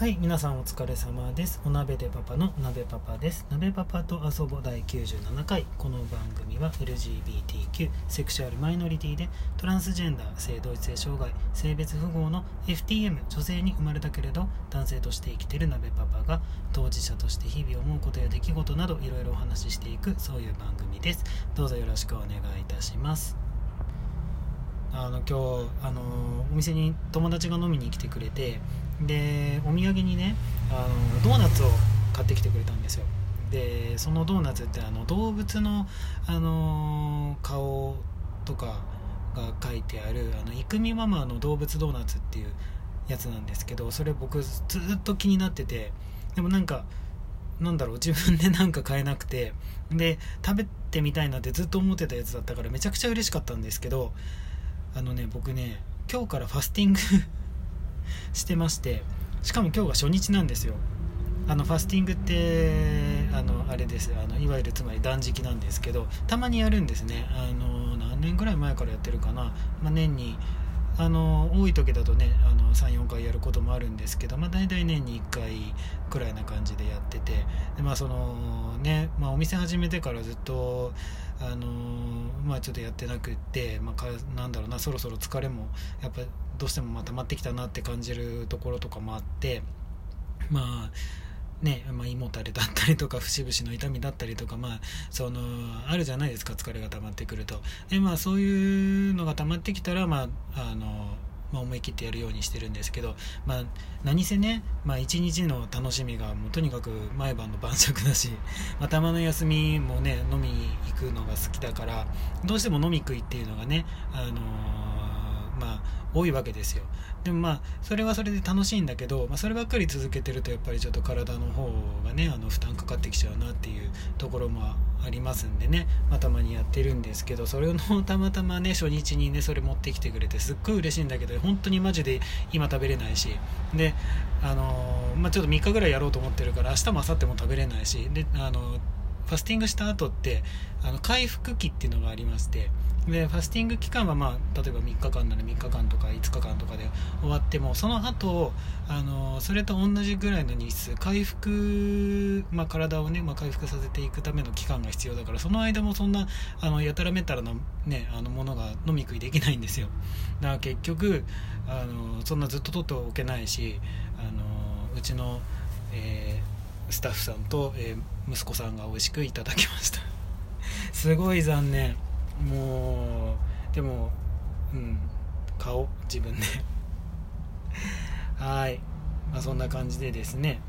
はい、皆さんお疲れ様です。お鍋でパパの鍋パパです。鍋パパと遊ぼう第97回。この番組は LGBTQ、セクシュアルマイノリティでトランスジェンダー、性同一性障害、性別不合の FTM、女性に生まれたけれど男性として生きている鍋パパが当事者として日々思うことや出来事などいろいろお話ししていくそういう番組です。どうぞよろしくお願いいたします。あの今日あのお店に友達が飲みに来てくれてでお土産にねあのドーナツを買ってきてくれたんですよ。でそのドーナツってあの動物のあの顔とかが書いてあるあのイクミママの動物ドーナツっていうやつなんですけどそれ僕ずっと気になっててでもなんかなんだろう自分でなんか買えなくてで食べてみたいなってずっと思ってたやつだったからめちゃくちゃ嬉しかったんですけどあのね僕ね今日からファスティングしてましてしかも今日が初日なんですよ。あのファスティングってあのあれですあのいわゆるつまり断食なんですけどたまにやるんですね。あの何年ぐらい前からやってるかな、まあ、年にあの多い時だとね34回やることもあるんですけど、まあ、大体年に1回くらいな感じでやっててで、まあそのねまあ、お店始めてからずっとあのまあちょっとやってなくって、まあ、かなんだろうなそろそろ疲れもやっぱどうしてもまあ溜まってきたなって感じるところとかもあってまあねまあ、胃もたれだったりとか節々の痛みだったりとか、まあ、そのあるじゃないですか疲れが溜まってくると。で、まあ、そういうのが溜まってきたら、まああのまあ、思い切ってやるようにしてるんですけど、まあ、何せね、まあ、一日の楽しみがもうとにかく毎晩の晩酌だし、まあ、たまの休みもね飲みに行くのが好きだからどうしても飲み食いっていうのがね、あのまあ、多いわけですよ。でもまあそれはそれで楽しいんだけど、まあ、そればっかり続けてるとやっぱりちょっと体の方がねあの負担かかってきちゃうなっていうところもありますんでね、まあ、たまにやってるんですけどそれのたまたまね初日にねそれ持ってきてくれてすっごい嬉しいんだけど本当にマジで今食べれないし。であのまあ、ちょっと3日ぐらいやろうと思ってるから明日も明後日も食べれないし。であのファスティングした後ってあの回復期っていうのがありましてでファスティング期間は、まあ、例えば3日間なら3日間とか5日間とかで終わってもその後あのそれと同じぐらいの日数回復、まあ、体をね、まあ、回復させていくための期間が必要だからその間もそんなあのやたらめったらな、ね、あのものが飲み食いできないんですよ。だから結局あのそんなずっと取っておけないしあのうちの、えースタッフさんと、えー、息子さんが美味しくいただきました。すごい残念。もうでもうん買おう自分で。はい。まあそんな感じでですね。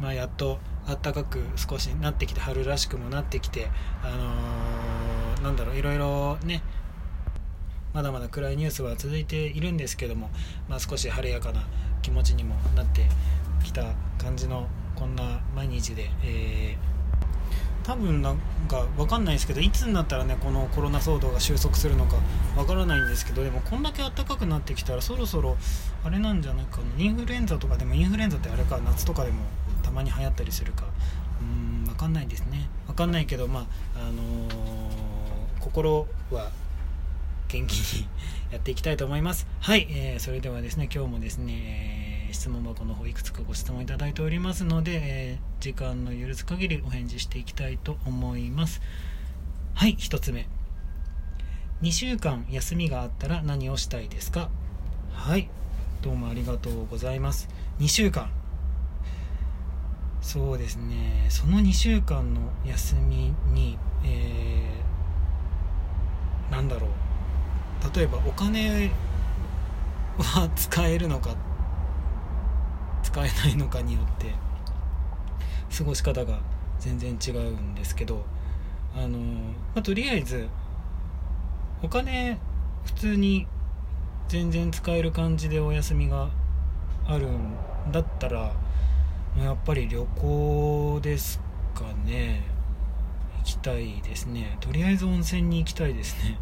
まあやっと暖かく少しなってきて春らしくもなってきてあのー、なんだろういろいろね。まだまだ暗いニュースは続いているんですけども、まあ、少し晴れやかな気持ちにもなってきた感じのこんな毎日で、えー、多分なんか分かんないですけどいつになったらねこのコロナ騒動が収束するのか分からないんですけどでもこんだけ暖かくなってきたらそろそろあれなんじゃないかなインフルエンザとかでもインフルエンザってあれか夏とかでもたまに流行ったりするかうん分かんないですね。分かんないけどまああのー、心は元気に やっていきたいと思います。はい、えー、それではですね今日もですね、えー、質問箱の方いくつかご質問いただいておりますので、えー、時間の許す限りお返事していきたいと思います。はい1つ目。2週間休みがあったら何をしたいですか？はいどうもありがとうございます。2週間。そうですね。その2週間の休みに、えー、なんだろう。例えばお金は使えるのかっ使えないのかによって過ごし方が全然違うんですけどあの、まあ、とりあえずお金普通に全然使える感じでお休みがあるんだったらやっぱり旅行ですかね。行きたいですね。とりあえず温泉に行きたいですね。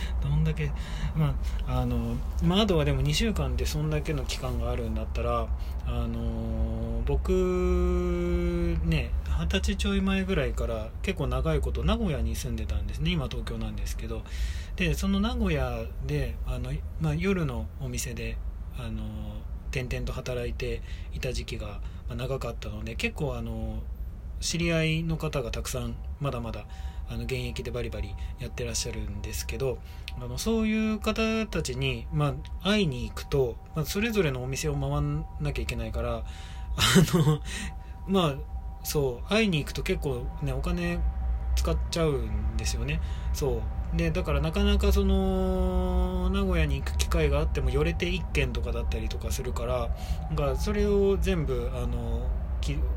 どんだけ、まあ、あの、まあ、あとはでも2週間でそんだけの期間があるんだったら、あの、僕、ね、二十歳ちょい前ぐらいから結構長いこと名古屋に住んでたんですね。今東京なんですけど。で、その名古屋で、あの、まあ、夜のお店で、あの、転々と働いていた時期が長かったので結構あの知り合いの方がたくさんまだまだあの現役でバリバリやってらっしゃるんですけどあのそういう方たちに、まあ、会いに行くと、まあ、それぞれのお店を回んなきゃいけないからあのまあそう会いに行くと結構ねお金使っちゃうんですよね。そう。でだからなかなかその名古屋に行く機会があっても寄れて1軒とかだったりとかするからなんかそれを全部あの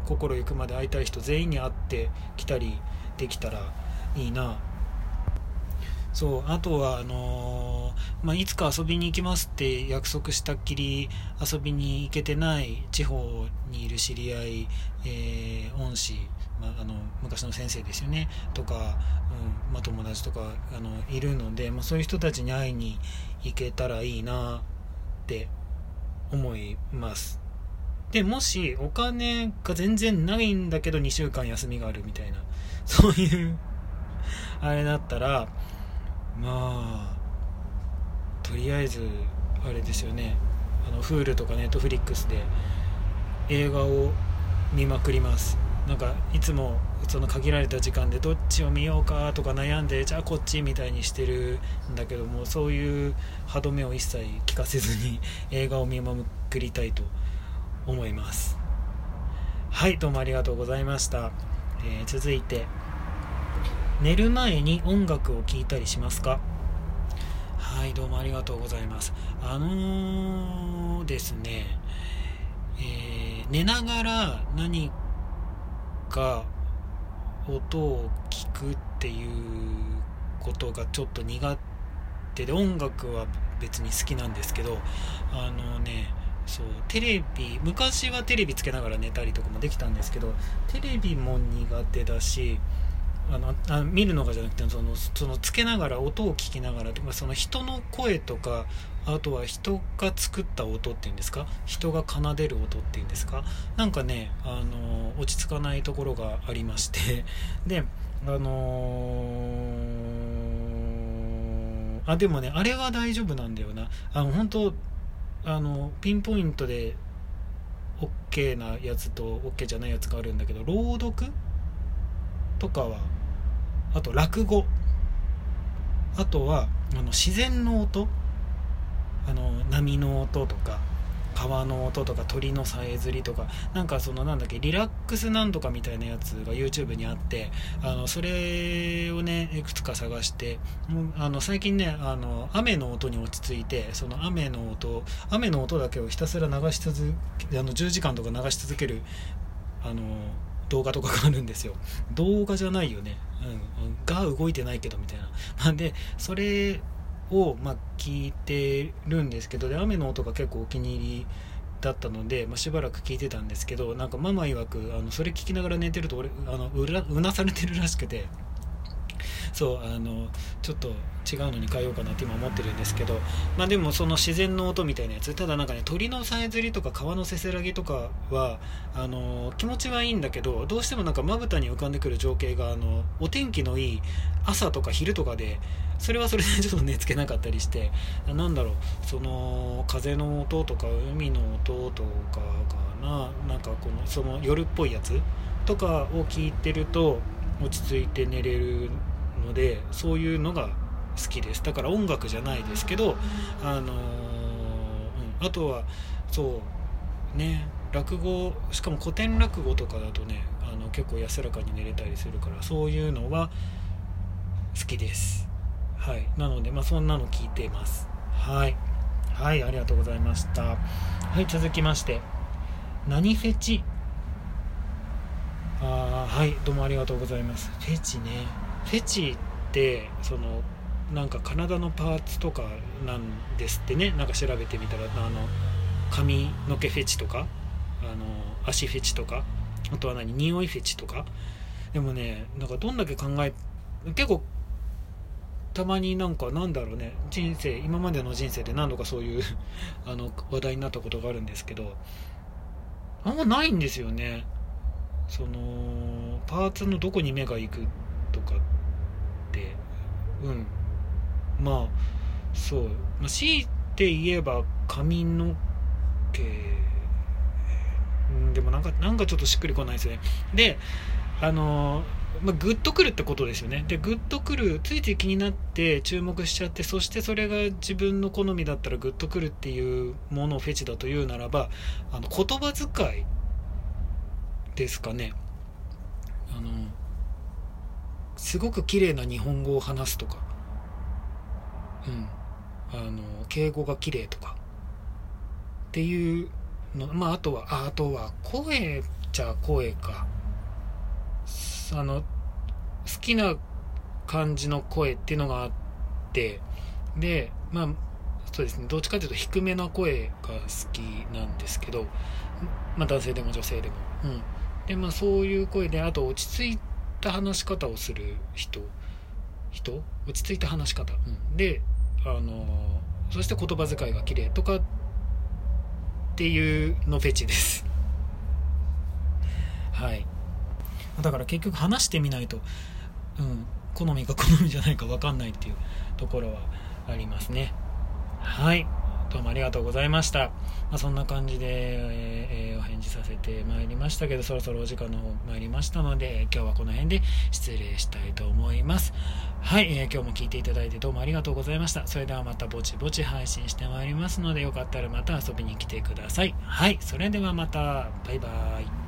心ゆくまで会いたい人全員に会ってきたりできたらいいな。そうあとはあのー、まあ、いつか遊びに行きますって約束したっきり遊びに行けてない地方にいる知り合い、えー、恩師、まあ、あの昔の先生ですよね。とか、うんまあ、友達とかあのいるので、まあ、そういう人たちに会いに行けたらいいなって思います。でもしお金が全然ないんだけど2週間休みがあるみたいな。そういうあれだったらまあとりあえずあれですよね。あの Hulu とか Netflix で映画を見まくります。なんかいつもその限られた時間でどっちを見ようかとか悩んでじゃあこっちみたいにしてるんだけどもそういう歯止めを一切聞かせずに 映画を見まくりたいと思います。はいどうもありがとうございました、えー、続いて寝る前に音楽を聴いたりしますか？はいどうもありがとうございます。あのー、ですね、えー、寝ながら何か音を聞くっていうことがちょっと苦手で音楽は別に好きなんですけどあのねそうテレビ昔はテレビつけながら寝たりとかもできたんですけどテレビも苦手だしあのあ見るのがじゃなくてそのそのつけながら音を聞きながらとかその人の声とかあとは人が作った音っていうんですか？人が奏でる音っていうんですか？なんかねあの落ち着かないところがありまして。であのー、あでもねあれは大丈夫なんだよな。あの本当あのピンポイントで OK なやつと OK じゃないやつがあるんだけど朗読とかはあと落語。あとはあの自然の音。あの波の音とか川の音とか鳥のさえずりとか。なんかそのなんだっけリラックスなんとかみたいなやつが YouTube にあってあのそれをねいくつか探してあの最近ねあの雨の音に落ち着いてその雨の音雨の音だけをひたすら流し続けあの10時間とか流し続けるあの動画とかがあるんですよ。動画じゃないよね、うん、が動いてないけどみたいな。なんでそれをまあ聞いてるんですけどで雨の音が結構お気に入りだったので、まあ、しばらく聞いてたんですけどなんかママ曰くあのそれ聞きながら寝てると俺あのうらうなされてるらしくて。そうあのちょっと違うのに変えようかなって今思ってるんですけどまあでもその自然の音みたいなやつただなんかね鳥のさえずりとか川のせせらぎとかはあの気持ちはいいんだけどどうしてもなんかまぶたに浮かんでくる情景があのお天気のいい朝とか昼とかでそれはそれで ちょっと寝つけなかったりしてなんだろうその風の音とか海の音とかかななんかこのその夜っぽいやつとかを聞いてると落ち着いて寝れるのでそういうのが好きです。だから音楽じゃないですけどあのー、うん、あとはそうね落語しかも古典落語とかだとねあの結構安らかに寝れたりするからそういうのは好きです。はい。なのでまあそんなの聞いてます。はい。はいありがとうございました。はい続きまして。何フェチ？あはいどうもありがとうございます。フェチね。フェチってそのなんか体のパーツとかなんですってね。なんか調べてみたらあの髪の毛フェチとかあの足フェチとかあとは何匂いフェチとか。でもねなんかどんだけ考え結構たまになんかなんだろうね人生今までの人生で何度かそういう あの話題になったことがあるんですけどあんまないんですよね。そのパーツのどこに目が行くとかうん。まあそう、まあ、強いて言えば髪の毛。なんかなんかちょっとしっくりこないですね。であのまあ、グッとくるってことですよね。でグッとくるついつい気になって注目しちゃってそしてそれが自分の好みだったらグッとくるっていうものをフェチだというならばあの言葉遣いですかねすごく綺麗な日本語を話すとか。うん。あの敬語が綺麗とか。っていうの。まああとはああとは声じゃ声か。あの好きな感じの声っていうのがあって。でまあそうですね。どっちかというと低めな声が好きなんですけど、まあ、男性でも女性でも、うん、でまあそういう声であと落ち着いた話し方をする人人？落ち着いた話し方、うん、であのそして言葉遣いが綺麗とかっていうのフェチです。はい。だから結局話してみないと、うん、好みか好みじゃないか分かんないっていうところはありますね。はいどうもありがとうございました。まあ、そんな感じで、えー、お返事させてまいりましたけど、そろそろお時間の方参りましたので、今日はこの辺で失礼したいと思います。はい、えー、今日も聞いていただいてどうもありがとうございました。それではまたぼちぼち配信してまいりますので、よかったらまた遊びに来てください。はい、それではまた、バイバーイ。